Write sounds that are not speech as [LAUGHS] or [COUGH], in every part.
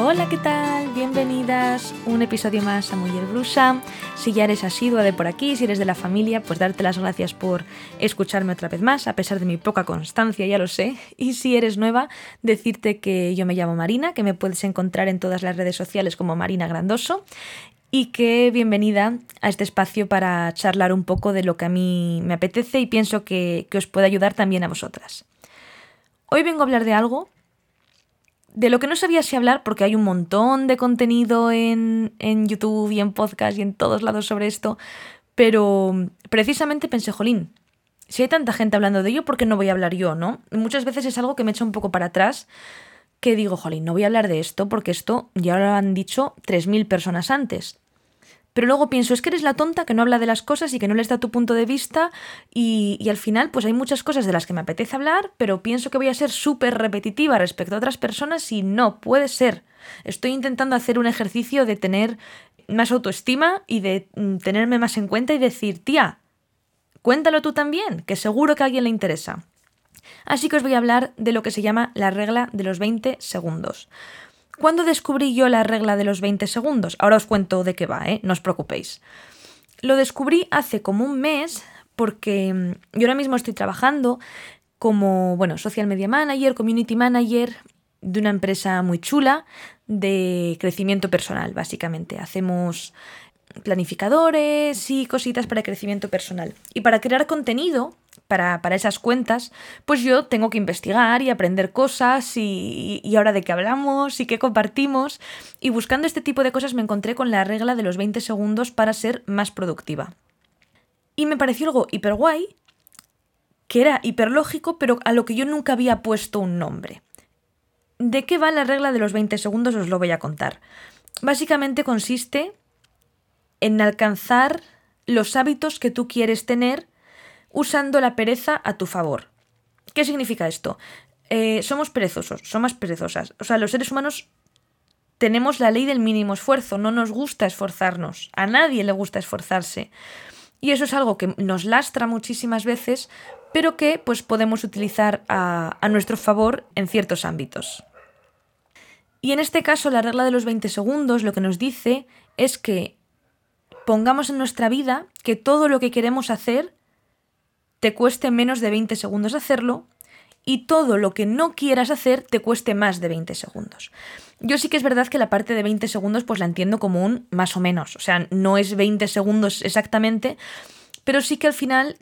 Hola, ¿qué tal? Bienvenidas un episodio más a Mujer Brusa. Si ya eres asidua de por aquí, si eres de la familia, pues darte las gracias por escucharme otra vez más, a pesar de mi poca constancia, ya lo sé. Y si eres nueva, decirte que yo me llamo Marina, que me puedes encontrar en todas las redes sociales como Marina Grandoso y que bienvenida a este espacio para charlar un poco de lo que a mí me apetece y pienso que, que os puede ayudar también a vosotras. Hoy vengo a hablar de algo de lo que no sabía si hablar, porque hay un montón de contenido en, en YouTube y en podcast y en todos lados sobre esto, pero precisamente pensé, jolín, si hay tanta gente hablando de ello, ¿por qué no voy a hablar yo, no? muchas veces es algo que me echa un poco para atrás, que digo, jolín, no voy a hablar de esto porque esto ya lo han dicho 3.000 personas antes. Pero luego pienso, es que eres la tonta que no habla de las cosas y que no les da tu punto de vista y, al final pues hay muchas cosas de las que me apetece hablar, pero pienso que voy a ser súper repetitiva respecto a otras personas y no, puede ser. Estoy intentando hacer un ejercicio de tener más autoestima y de mm, tenerme más en cuenta y decir, tía, cuéntalo tú también, que seguro que a alguien le interesa. Así que os voy a hablar de lo que se llama la regla de los 20 segundos. ¿Cuándo descubrí yo la regla de los 20 segundos? Ahora os cuento de qué va, ¿eh? No os preocupéis. Lo descubrí hace como un mes porque mm, yo ahora mismo estoy trabajando como, bueno, social media manager, community manager de una empresa muy chula de crecimiento personal, básicamente. Hacemos planificadores y cositas para crecimiento personal. Y para crear contenido, para, esas cuentas, pues yo tengo que investigar y aprender cosas y, y, ahora de qué hablamos y qué compartimos. Y buscando este tipo de cosas me encontré con la regla de los 20 segundos para ser más productiva. Y me pareció algo hiper guay, que era hiperlógico, pero a lo que yo nunca había puesto un nombre. ¿De qué va la regla de los 20 segundos? Os lo voy a contar. Básicamente consiste en alcanzar los hábitos que tú quieres tener usando la pereza a tu favor. ¿Qué significa esto? Eh, somos perezosos, somos perezosas. O sea, los seres humanos tenemos la ley del mínimo esfuerzo, no nos gusta esforzarnos, a nadie le gusta esforzarse. Y eso es algo que nos lastra muchísimas veces, pero que pues podemos utilizar a, a nuestro favor en ciertos ámbitos. Y en este caso, la regla de los 20 segundos lo que nos dice es que pongamos en nuestra vida que todo lo que queremos hacer te cueste menos de 20 segundos hacerlo y todo lo que no quieras hacer te cueste más de 20 segundos. Yo sí que es verdad que la parte de 20 segundos pues la entiendo como un más o menos, o sea, no es 20 segundos exactamente, pero sí que al final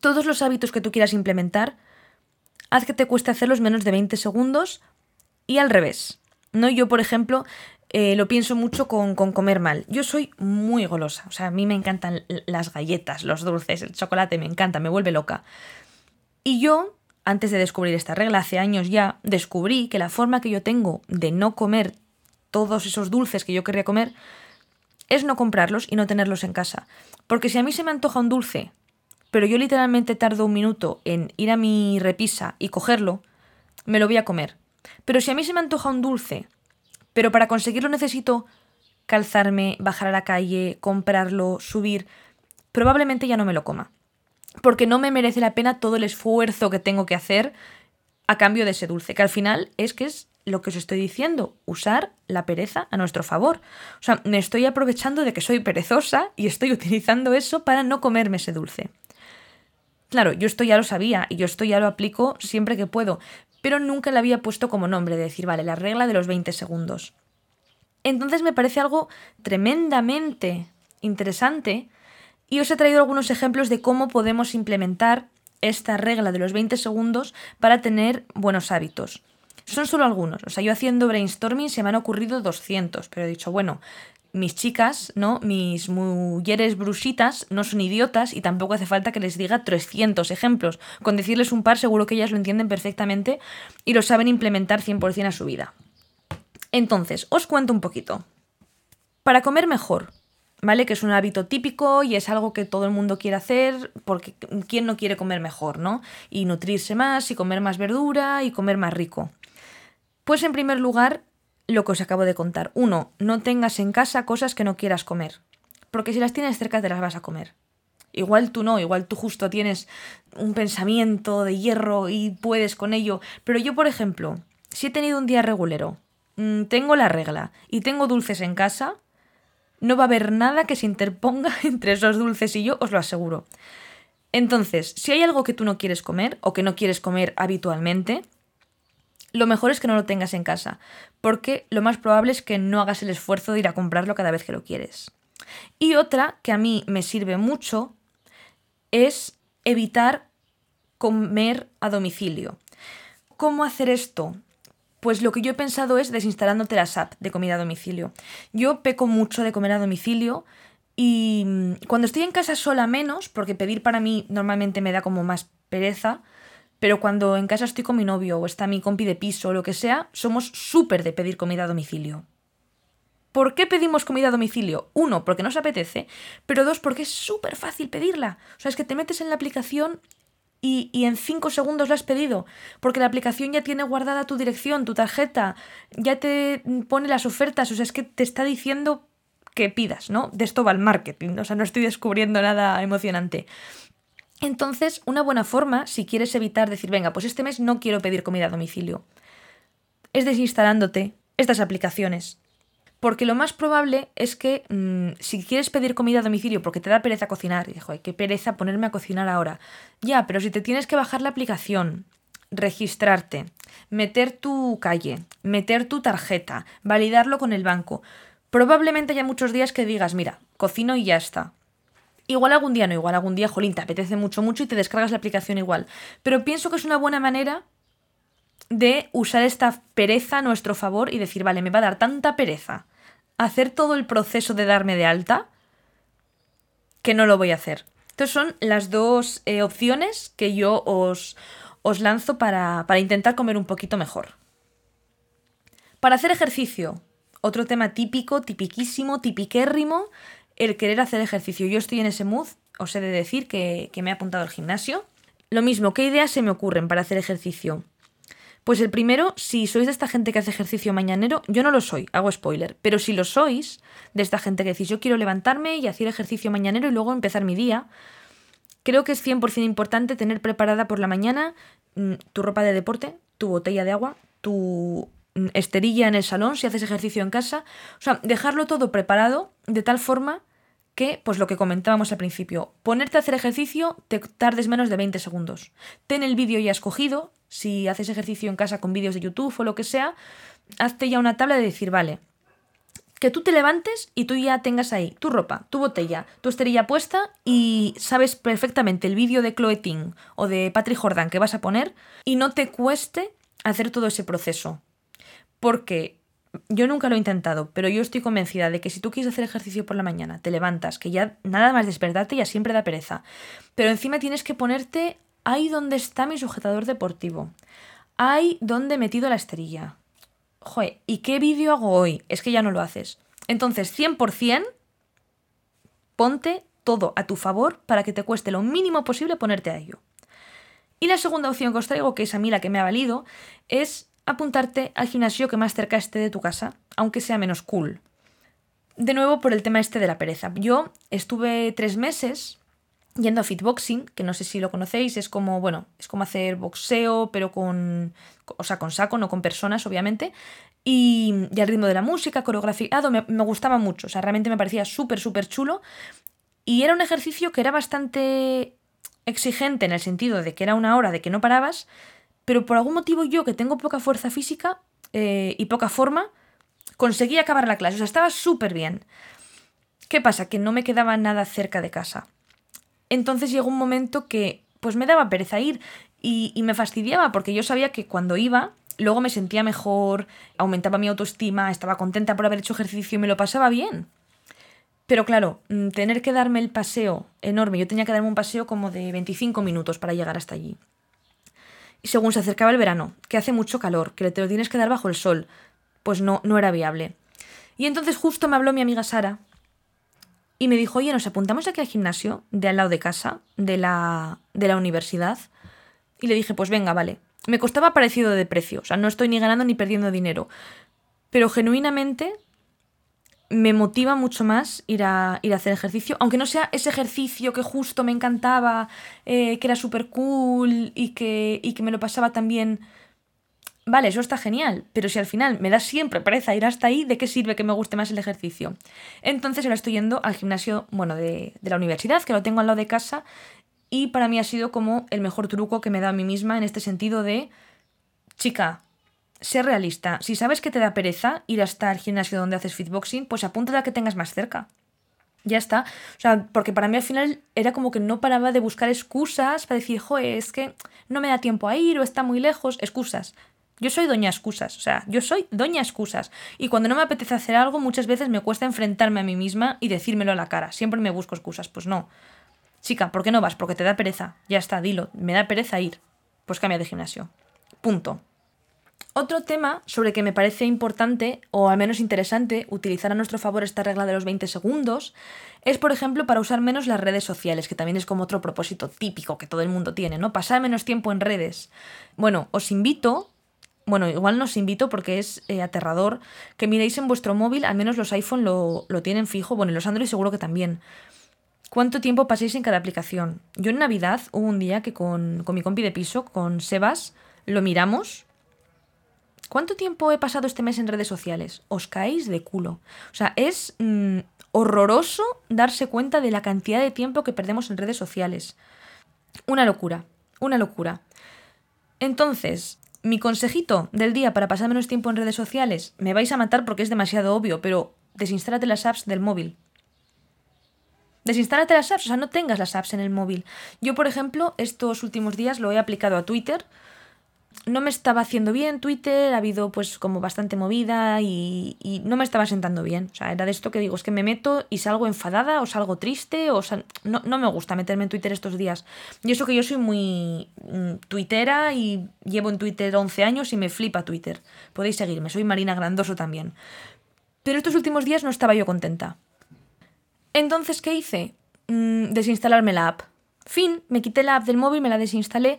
todos los hábitos que tú quieras implementar, haz que te cueste hacerlos menos de 20 segundos y al revés. ¿no? Yo, por ejemplo, eh, lo pienso mucho con, comer mal. Yo soy muy golosa, o sea, a mí me encantan las galletas, los dulces, el chocolate, me encanta, me vuelve loca. Y yo, antes de descubrir esta regla, hace años ya, descubrí que la forma que yo tengo de no comer todos esos dulces que yo querría comer es no comprarlos y no tenerlos en casa. Porque si a mí se me antoja un dulce, pero yo literalmente tardo un minuto en ir a mi repisa y cogerlo, me lo voy a comer. Pero si a mí se me antoja un dulce pero para conseguirlo necesito calzarme, bajar a la calle, comprarlo, subir. Probablemente ya no me lo coma. Porque no me merece la pena todo el esfuerzo que tengo que hacer a cambio de ese dulce, que al final es que es lo que os estoy diciendo, usar la pereza a nuestro favor. O sea, me estoy aprovechando de que soy perezosa y estoy [LAUGHS] utilizando eso para no comerme ese dulce. Claro, yo esto ya lo sabía y yo esto ya lo aplico siempre que puedo, pero nunca le había puesto como nombre de decir, vale, la regla de los 20 segundos. Entonces me parece algo tremendamente interesante y os he traído algunos ejemplos de cómo podemos implementar esta regla de los 20 segundos para tener buenos hábitos. Son solo algunos, o sea, yo haciendo brainstorming se me han ocurrido 200, pero he dicho, bueno, mis chicas, ¿no? Mis mujeres brusitas no son idiotas y tampoco hace falta que les diga 300 ejemplos. Con decirles un par seguro que ellas lo entienden perfectamente y lo saben implementar 100% a su vida. Entonces, os cuento un poquito. Para comer mejor, ¿vale? Que es un hábito típico y es algo que todo el mundo quiere hacer porque ¿quién no quiere comer mejor, ¿no? Y nutrirse más y comer más verdura y comer más rico. Pues en primer lugar, lo que os acabo de contar. Uno, no tengas en casa cosas que no quieras comer, porque si las tienes cerca te las vas a comer. Igual tú no, igual tú justo tienes un pensamiento de hierro y puedes con ello, pero yo, por ejemplo, si he tenido un día regulero mm, tengo la regla y tengo dulces en casa, no va a haber nada que se interponga [LAUGHS] entre esos dulces y yo, os lo aseguro. Entonces, si hay algo que tú no quieres comer o que no quieres comer habitualmente, lo mejor es que no lo tengas en casa, porque lo más probable es que no hagas el esfuerzo de ir a comprarlo cada vez que lo quieres. Y otra que a mí me sirve mucho es evitar comer a domicilio. ¿Cómo hacer esto? Pues lo que yo he pensado es desinstalándote las apps de comida a domicilio. Yo peco mucho de comer a domicilio y mm, cuando estoy en casa sola menos, porque pedir para mí normalmente me da como más pereza, pero cuando en casa estoy con mi novio o está mi compi de piso o lo que sea, somos súper de pedir comida a domicilio. ¿Por qué pedimos comida a domicilio? Uno, porque nos apetece, pero dos, porque es súper fácil pedirla. O sea, es que te metes en la aplicación y, en cinco segundos lo has pedido, porque la aplicación ya tiene guardada tu dirección, tu tarjeta, ya te pone las ofertas, o sea, es que te está diciendo que pidas, ¿no? De esto va el marketing, o sea, no estoy descubriendo nada emocionante. Entonces, una buena forma, si quieres evitar decir, venga, pues este mes no quiero pedir comida a domicilio, es desinstalándote estas aplicaciones. Porque lo más probable es que mm, si quieres pedir comida a domicilio porque te da pereza cocinar, y dijo, qué pereza ponerme a cocinar ahora. Ya, pero si te tienes que bajar la aplicación, registrarte, meter tu calle, meter tu tarjeta, validarlo con el banco, probablemente haya muchos días que digas, mira, cocino y ya está. Igual algún día no, igual algún día, jolín, te apetece mucho, mucho y te descargas la aplicación igual. Pero pienso que es una buena manera de usar esta pereza a nuestro favor y decir, vale, me va a dar tanta pereza hacer todo el proceso de darme de alta que no lo voy a hacer. Entonces son las dos eh, opciones que yo os, os lanzo para, para intentar comer un poquito mejor. Para hacer ejercicio, otro tema típico, tipiquísimo, tipiquérrimo, el querer hacer ejercicio. Yo estoy en ese mood, os he de decir que, que me he apuntado al gimnasio. Lo mismo, ¿qué ideas se me ocurren para hacer ejercicio? Pues el primero, si sois de esta gente que hace ejercicio mañanero, yo no lo soy, hago spoiler, pero si lo sois, de esta gente que decís yo quiero levantarme y hacer ejercicio mañanero y luego empezar mi día, creo que es 100% importante tener preparada por la mañana mm, tu ropa de deporte, tu botella de agua, tu esterilla en el salón si haces ejercicio en casa, o sea, dejarlo todo preparado de tal forma que, pues lo que comentábamos al principio, ponerte a hacer ejercicio te tardes menos de 20 segundos. Ten el vídeo ya escogido, si haces ejercicio en casa con vídeos de YouTube o lo que sea, hazte ya una tabla de decir, vale, que tú te levantes y tú ya tengas ahí tu ropa, tu botella, tu esterilla puesta y sabes perfectamente el vídeo de Chloe Ting o de Patrick Jordan que vas a poner y no te cueste hacer todo ese proceso. Porque yo nunca lo he intentado, pero yo estoy convencida de que si tú quieres hacer ejercicio por la mañana, te levantas, que ya nada más despertarte ya siempre da pereza, pero encima tienes que ponerte ahí donde está mi sujetador deportivo, ahí donde he metido la esterilla. Joder, ¿y qué vídeo hago hoy? Es que ya no lo haces. Entonces, 100% ponte todo a tu favor para que te cueste lo mínimo posible ponerte a ello. Y la segunda opción que os traigo, que es a mí la que me ha valido, es apuntarte al gimnasio que más cerca esté de tu casa, aunque sea menos cool. De nuevo por el tema este de la pereza. Yo estuve tres meses yendo a fitboxing, que no sé si lo conocéis, es como, bueno, es como hacer boxeo, pero con, o sea, con saco, no con personas, obviamente, y, al ritmo de la música, coreografiado, me, me gustaba mucho, o sea, realmente me parecía súper, súper chulo, y era un ejercicio que era bastante exigente en el sentido de que era una hora de que no parabas, pero por algún motivo yo, que tengo poca fuerza física eh, y poca forma, conseguí acabar la clase. O sea, estaba súper bien. ¿Qué pasa? Que no me quedaba nada cerca de casa. Entonces llegó un momento que pues me daba pereza ir y, y me fastidiaba porque yo sabía que cuando iba luego me sentía mejor, aumentaba mi autoestima, estaba contenta por haber hecho ejercicio y me lo pasaba bien. Pero claro, mm, tener que darme el paseo enorme, yo tenía que darme un paseo como de 25 minutos para llegar hasta allí. Y según se acercaba el verano, que hace mucho calor, que te lo tienes que dar bajo el sol, pues no, no era viable. Y entonces justo me habló mi amiga Sara y me dijo, oye, nos apuntamos aquí al gimnasio de al lado de casa, de la, de la universidad. Y le dije, pues venga, vale. Me costaba parecido de precio, o sea, no estoy ni ganando ni perdiendo dinero. Pero genuinamente me motiva mucho más ir a, ir a hacer ejercicio, aunque no sea ese ejercicio que justo me encantaba, eh, que era súper cool y que, y que me lo pasaba también Vale, eso está genial, pero si al final me da siempre pereza ir hasta ahí, ¿de qué sirve que me guste más el ejercicio? Entonces ahora estoy yendo al gimnasio, bueno, de, de la universidad, que lo tengo al lado de casa, y para mí ha sido como el mejor truco que me da a mí misma en este sentido de, chica, sé realista. Si sabes que te da pereza ir hasta el gimnasio donde haces fitboxing, pues apúntate a que tengas más cerca. Ya está. O sea, porque para mí al final era como que no paraba de buscar excusas para decir, joder, es que no me da tiempo a ir o está muy lejos. Excusas. Yo soy doña excusas, o sea, yo soy doña excusas. Y cuando no me apetece hacer algo, muchas veces me cuesta enfrentarme a mí misma y decírmelo a la cara. Siempre me busco excusas. Pues no. Chica, ¿por qué no vas? Porque te da pereza. Ya está, dilo. Me da pereza ir. Pues cambia de gimnasio. Punto. Otro tema sobre que me parece importante, o al menos interesante, utilizar a nuestro favor esta regla de los 20 segundos, es, por ejemplo, para usar menos las redes sociales, que también es como otro propósito típico que todo el mundo tiene, ¿no? Pasar menos tiempo en redes. Bueno, os invito, bueno, igual no os invito porque es eh, aterrador, que miréis en vuestro móvil, al menos los iPhone lo, lo tienen fijo, bueno, y los Android seguro que también. ¿Cuánto tiempo paséis en cada aplicación? Yo en Navidad hubo un día que con, con mi compi de piso, con Sebas, lo miramos ¿Cuánto tiempo he pasado este mes en redes sociales? Os caéis de culo. O sea, es mm, horroroso darse cuenta de la cantidad de tiempo que perdemos en redes sociales. Una locura, una locura. Entonces, mi consejito del día para pasar menos tiempo en redes sociales, me vais a matar porque es demasiado obvio, pero desinstálate las apps del móvil. Desinstálate las apps, o sea, no tengas las apps en el móvil. Yo, por ejemplo, estos últimos días lo he aplicado a Twitter no me estaba haciendo bien Twitter, ha habido pues como bastante movida y, no me estaba sentando bien. O sea, era de esto que digo, es que me meto y salgo enfadada o salgo triste o no, no, me gusta meterme en Twitter estos días. Y eso que yo soy muy mm, tuitera y llevo en Twitter 11 años y me flipa Twitter. Podéis seguirme, soy Marina Grandoso también. Pero estos últimos días no estaba yo contenta. Entonces, ¿qué hice? Mm, desinstalarme la app. Fin, me quité la app del móvil, me la desinstalé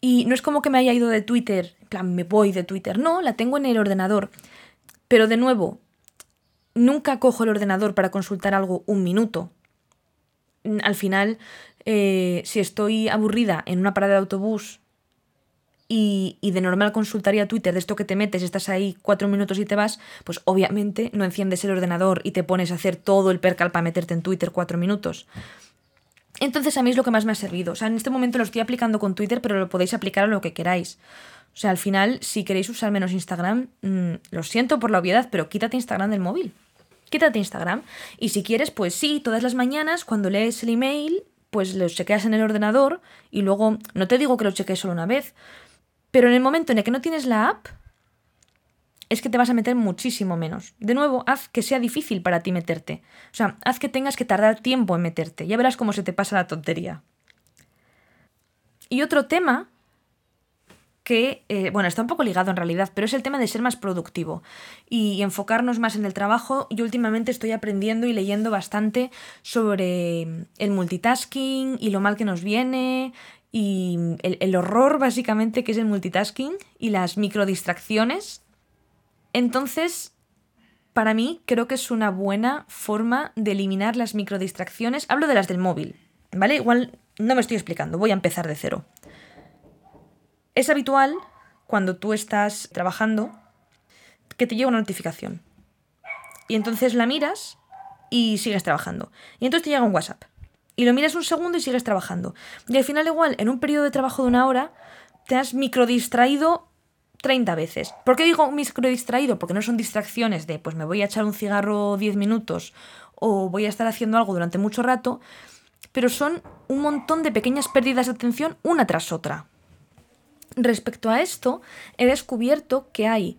y no es como que me haya ido de Twitter, en plan, me voy de Twitter, no, la tengo en el ordenador. Pero de nuevo, nunca cojo el ordenador para consultar algo un minuto. Al final, eh, si estoy aburrida en una parada de autobús y, y, de normal consultaría Twitter, de esto que te metes, estás ahí cuatro minutos y te vas, pues obviamente no enciendes el ordenador y te pones a hacer todo el percal para meterte en Twitter cuatro minutos. Entonces a mí es lo que más me ha servido. O sea, en este momento lo estoy aplicando con Twitter, pero lo podéis aplicar a lo que queráis. O sea, al final, si queréis usar menos Instagram, mm, lo siento por la obviedad, pero quítate Instagram del móvil. Quítate Instagram. Y si quieres, pues sí, todas las mañanas, cuando lees el email, pues lo chequeas en el ordenador y luego, no te digo que lo cheques solo una vez, pero en el momento en el que no tienes la app, es que te vas a meter muchísimo menos. De nuevo, haz que sea difícil para ti meterte. O sea, haz que tengas que tardar tiempo en meterte. Ya verás cómo se te pasa la tontería. Y otro tema que, eh, bueno, está un poco ligado en realidad, pero es el tema de ser más productivo y enfocarnos más en el trabajo. Yo últimamente estoy aprendiendo y leyendo bastante sobre el multitasking y lo mal que nos viene y el, el horror básicamente que es el multitasking y las microdistracciones entonces, para mí creo que es una buena forma de eliminar las microdistracciones. Hablo de las del móvil, ¿vale? Igual no me estoy explicando, voy a empezar de cero. Es habitual cuando tú estás trabajando que te llega una notificación. Y entonces la miras y sigues trabajando. Y entonces te llega un WhatsApp. Y lo miras un segundo y sigues trabajando. Y al final igual, en un periodo de trabajo de una hora, te has microdistraído 30 veces. ¿Por qué digo distraído? Porque no son distracciones de pues me voy a echar un cigarro 10 minutos o voy a estar haciendo algo durante mucho rato, pero son un montón de pequeñas pérdidas de atención una tras otra. Respecto a esto, he descubierto que hay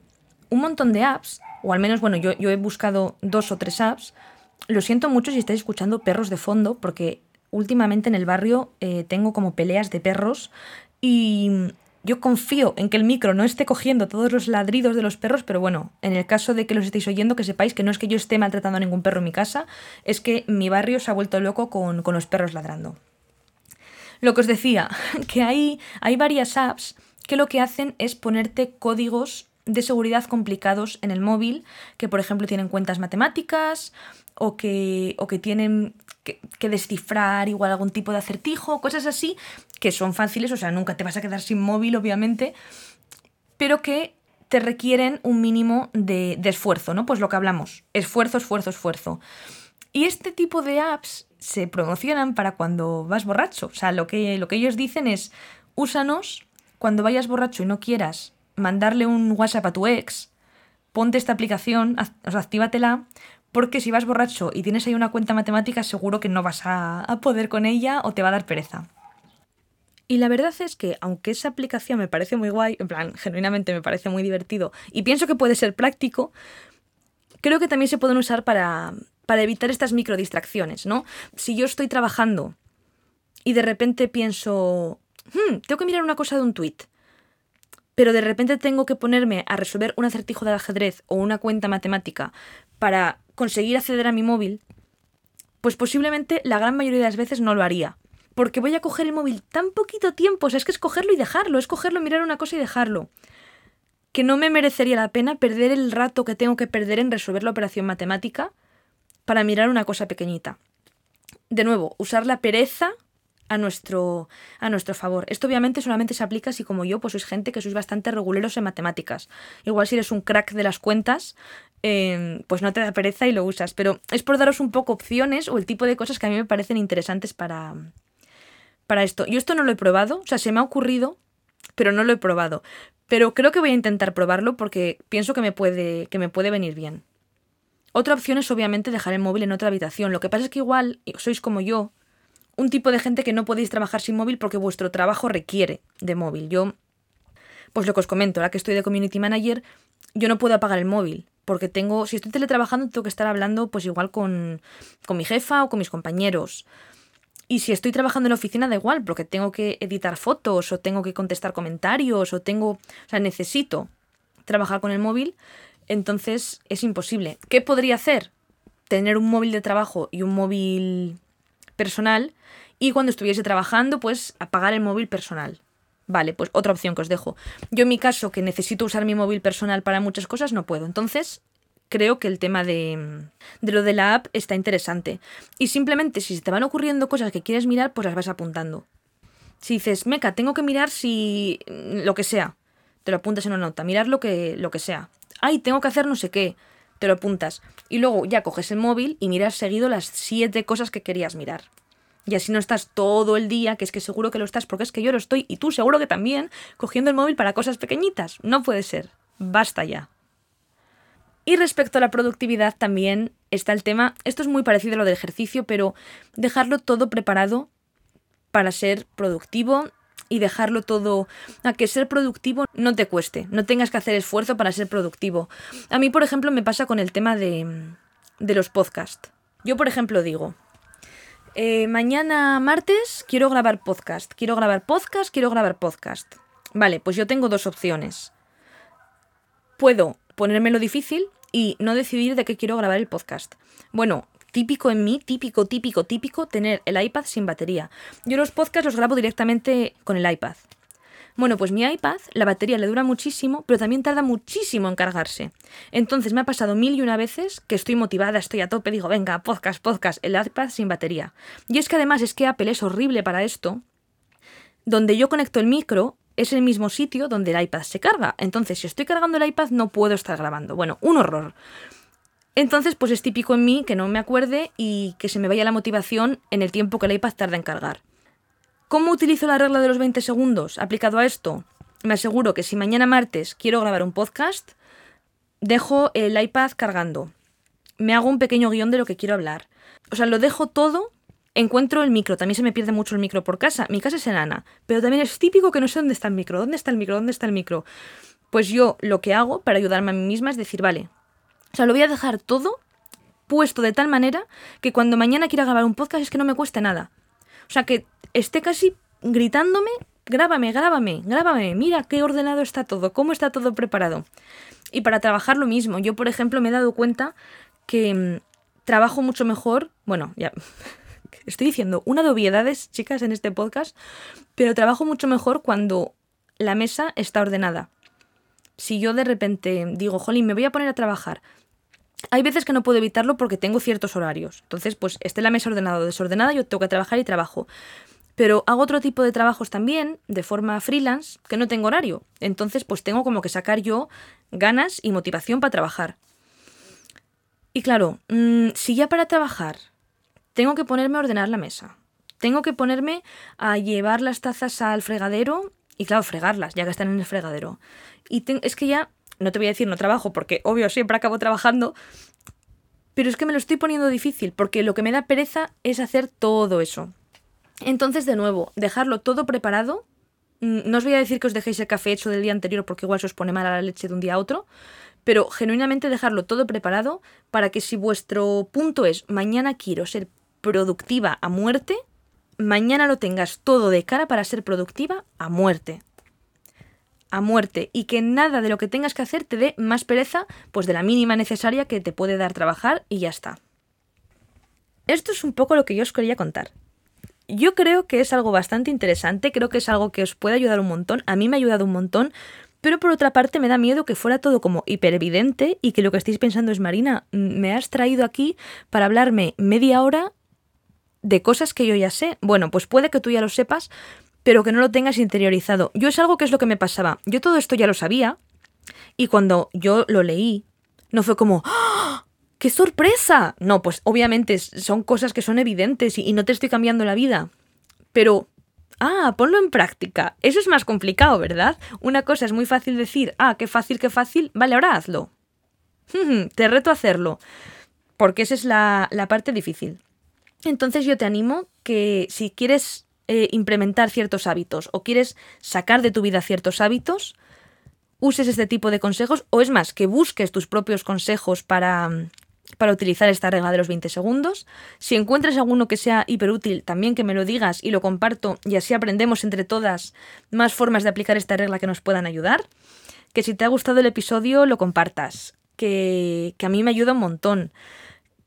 un montón de apps, o al menos, bueno, yo, yo he buscado dos o tres apps. Lo siento mucho si estáis escuchando perros de fondo, porque últimamente en el barrio eh, tengo como peleas de perros y yo confío en que el micro no esté cogiendo todos los ladridos de los perros, pero bueno, en el caso de que los estéis oyendo, que sepáis que no es que yo esté maltratando a ningún perro en mi casa, es que mi barrio se ha vuelto loco con, los perros ladrando. Lo que os decía, [LAUGHS] que hay, hay varias apps que lo que hacen es ponerte códigos de seguridad complicados en el móvil, que por ejemplo tienen cuentas matemáticas o que, o que tienen que, descifrar igual algún tipo de acertijo, cosas así, que son fáciles, o sea, nunca te vas a quedar sin móvil, obviamente, pero que te requieren un mínimo de, de esfuerzo, ¿no? Pues lo que hablamos, esfuerzo, esfuerzo, esfuerzo. Y este tipo de apps se promocionan para cuando vas borracho. O sea, lo que, lo que ellos dicen es, úsanos cuando vayas borracho y no quieras mandarle un WhatsApp a tu ex, ponte esta aplicación, o sea, actívatela, porque si vas borracho y tienes ahí una cuenta matemática, seguro que no vas a, a poder con ella o te va a dar pereza. Y la verdad es que, aunque esa aplicación me parece muy guay, en plan, genuinamente me parece muy divertido y pienso que puede ser práctico, creo que también se pueden usar para, para evitar estas microdistracciones, ¿no? Si yo estoy trabajando y de repente pienso, hmm, tengo que mirar una cosa de un tweet, pero de repente tengo que ponerme a resolver un acertijo de ajedrez o una cuenta matemática para conseguir acceder a mi móvil, pues posiblemente la gran mayoría de las veces no lo haría. Porque voy a coger el móvil tan poquito tiempo, o sea, es que es cogerlo y dejarlo, es cogerlo, mirar una cosa y dejarlo. Que no me merecería la pena perder el rato que tengo que perder en resolver la operación matemática para mirar una cosa pequeñita. De nuevo, usar la pereza a nuestro, a nuestro favor. Esto obviamente solamente se aplica si como yo, pues sois gente que sois bastante reguleros en matemáticas. Igual si eres un crack de las cuentas, em, pues no te da pereza y lo usas. Pero es por daros un poco opciones o el tipo de cosas que a mí me parecen interesantes para, para esto. Yo esto no lo he probado, o sea, se me ha ocurrido, pero no lo he probado. Pero creo que voy a intentar probarlo porque pienso que me puede, que me puede venir bien. Otra opción es obviamente dejar el móvil en otra habitación. Lo que pasa es que igual sois como yo, un tipo de gente que no podéis trabajar sin móvil porque vuestro trabajo requiere de móvil. Yo, pues lo que os comento, ahora que estoy de community manager, yo no puedo apagar el móvil. Porque tengo, si estoy teletrabajando, tengo que estar hablando pues igual con, con mi jefa o con mis compañeros. Y si estoy trabajando en la oficina, da igual, porque tengo que editar fotos o tengo que contestar comentarios o tengo, o sea, necesito trabajar con el móvil entonces es imposible. ¿Qué podría hacer? Tener un móvil de trabajo y un móvil personal y cuando estuviese trabajando, pues apagar el móvil personal. Vale, pues otra opción que os dejo. Yo en mi caso, que necesito usar mi móvil personal para muchas cosas, no puedo. Entonces, creo que el tema de, de, lo de la app está interesante. Y simplemente si se te van ocurriendo cosas que quieres mirar, pues las vas apuntando. Si dices, meca, tengo que mirar si lo que sea, te lo apuntas en una nota, mirar lo que, lo que sea ay, tengo que hacer no sé qué, te lo apuntas. Y luego ya coges el móvil y miras seguido las siete cosas que querías mirar. Y así no estás todo el día, que es que seguro que lo estás, porque es que yo lo estoy, y tú seguro que también, cogiendo el móvil para cosas pequeñitas. No puede ser. Basta ya. Y respecto a la productividad también está el tema, esto es muy parecido a lo del ejercicio, pero dejarlo todo preparado para ser productivo y dejarlo todo a que ser productivo no te cueste, no tengas que hacer esfuerzo para ser productivo. A mí, por ejemplo, me pasa con el tema de, de los podcasts. Yo, por ejemplo, digo, eh, mañana martes quiero grabar podcast, quiero grabar podcast, quiero grabar podcast. Vale, pues yo tengo dos opciones. Puedo ponérmelo difícil y no decidir de qué quiero grabar el podcast. Bueno, típico en mí, típico, típico, típico, tener el iPad sin batería. Yo los podcasts los grabo directamente con el iPad. Bueno, pues mi iPad, la batería le dura muchísimo, pero también tarda muchísimo en cargarse. Entonces me ha pasado mil y una veces que estoy motivada, estoy a tope, digo, venga, podcast, podcast, el iPad sin batería. Y es que además es que Apple es horrible para esto. Donde yo conecto el micro es el mismo sitio donde el iPad se carga. Entonces, si estoy cargando el iPad, no puedo estar grabando. Bueno, un horror. Entonces, pues es típico en mí que no me acuerde y que se me vaya la motivación en el tiempo que el iPad tarda en cargar. ¿Cómo utilizo la regla de los 20 segundos aplicado a esto? Me aseguro que si mañana martes quiero grabar un podcast, dejo el iPad cargando. Me hago un pequeño guion de lo que quiero hablar. O sea, lo dejo todo, encuentro el micro. También se me pierde mucho el micro por casa. Mi casa es enana, pero también es típico que no sé dónde está el micro. ¿Dónde está el micro? ¿Dónde está el micro? Pues yo lo que hago para ayudarme a mí misma es decir, vale, o sea, lo voy a dejar todo puesto de tal manera que cuando mañana quiera grabar un podcast es que no me cueste nada. O sea, que esté casi gritándome, grábame, grábame, grábame, mira qué ordenado está todo, cómo está todo preparado. Y para trabajar lo mismo, yo por ejemplo me he dado cuenta que mm, trabajo mucho mejor, bueno, ya [LAUGHS] estoy diciendo una de obviedades, chicas, en este podcast, pero trabajo mucho mejor cuando la mesa está ordenada. Si yo de repente digo, jolín, me voy a poner a trabajar, hay veces que no puedo evitarlo porque tengo ciertos horarios. Entonces, pues esté la mesa ordenada o desordenada, yo tengo que trabajar y trabajo. Pero hago otro tipo de trabajos también, de forma freelance, que no tengo horario. Entonces, pues tengo como que sacar yo ganas y motivación para trabajar. Y claro, mm, si ya para trabajar tengo que ponerme a ordenar la mesa, tengo que ponerme a llevar las tazas al fregadero y claro, fregarlas, ya que están en el fregadero. Y es que ya, no te voy a decir no trabajo, porque obvio siempre acabo trabajando, pero es que me lo estoy poniendo difícil, porque lo que me da pereza es hacer todo eso. Entonces, de nuevo, dejarlo todo preparado. Mm, no os voy a decir que os dejéis el café hecho del día anterior porque igual se os pone mal a la leche de un día a otro, pero genuinamente dejarlo todo preparado para que si vuestro punto es mañana quiero ser productiva a muerte, mañana lo tengas todo de cara para ser productiva a muerte. A muerte. Y que nada de lo que tengas que hacer te dé más pereza, pues de la mínima necesaria que te puede dar trabajar y ya está. Esto es un poco lo que yo os quería contar. Yo creo que es algo bastante interesante, creo que es algo que os puede ayudar un montón, a mí me ha ayudado un montón, pero por otra parte me da miedo que fuera todo como hiperevidente y que lo que estéis pensando es, Marina, me has traído aquí para hablarme media hora de cosas que yo ya sé. Bueno, pues puede que tú ya lo sepas, pero que no lo tengas interiorizado. Yo es algo que es lo que me pasaba. Yo todo esto ya lo sabía y cuando yo lo leí, no fue como, ¡Ah! ¡qué sorpresa! No, pues obviamente son cosas que son evidentes y, y no te estoy cambiando la vida. Pero, ah, ponlo en práctica. Eso es más complicado, ¿verdad? Una cosa es muy fácil decir, ah, qué fácil, qué fácil, vale, ahora hazlo. [LAUGHS] te reto a hacerlo. Porque esa es la, la parte difícil. Entonces yo te animo que si quieres eh, implementar ciertos hábitos o quieres sacar de tu vida ciertos hábitos, uses este tipo de consejos o es más, que busques tus propios consejos para, para utilizar esta regla de los 20 segundos. Si encuentras alguno que sea hiperútil, también que me lo digas y lo comparto y así aprendemos entre todas más formas de aplicar esta regla que nos puedan ayudar. Que si te ha gustado el episodio, lo compartas, que, que a mí me ayuda un montón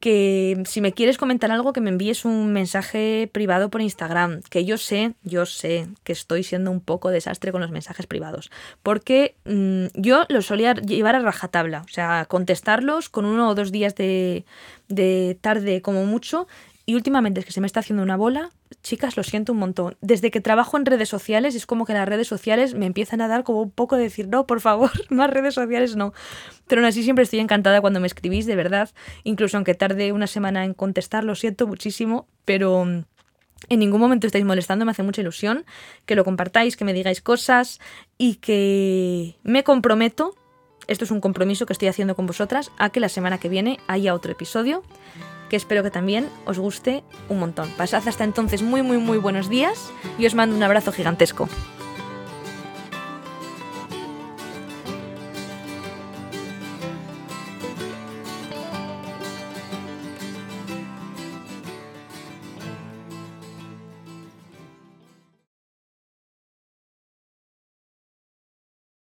que si me quieres comentar algo, que me envíes un mensaje privado por Instagram, que yo sé, yo sé que estoy siendo un poco desastre con los mensajes privados, porque mm, yo los solía llevar a rajatabla, o sea, contestarlos con uno o dos días de, de tarde como mucho, y últimamente es que se me está haciendo una bola, chicas, lo siento un montón. Desde que trabajo en redes sociales, es como que las redes sociales me empiezan a dar como un poco de decir, no, por favor, [LAUGHS] más redes sociales no. Pero aún así siempre estoy encantada cuando me escribís, de verdad. Incluso aunque tarde una semana en contestar, lo siento muchísimo, pero mm, en ningún momento estáis molestando, me hace mucha ilusión que lo compartáis, que me digáis cosas y que me comprometo, esto es un compromiso que estoy haciendo con vosotras, a que la semana que viene haya otro episodio que espero que también os guste un montón. Pasad hasta entonces muy muy muy buenos días y os mando un abrazo gigantesco.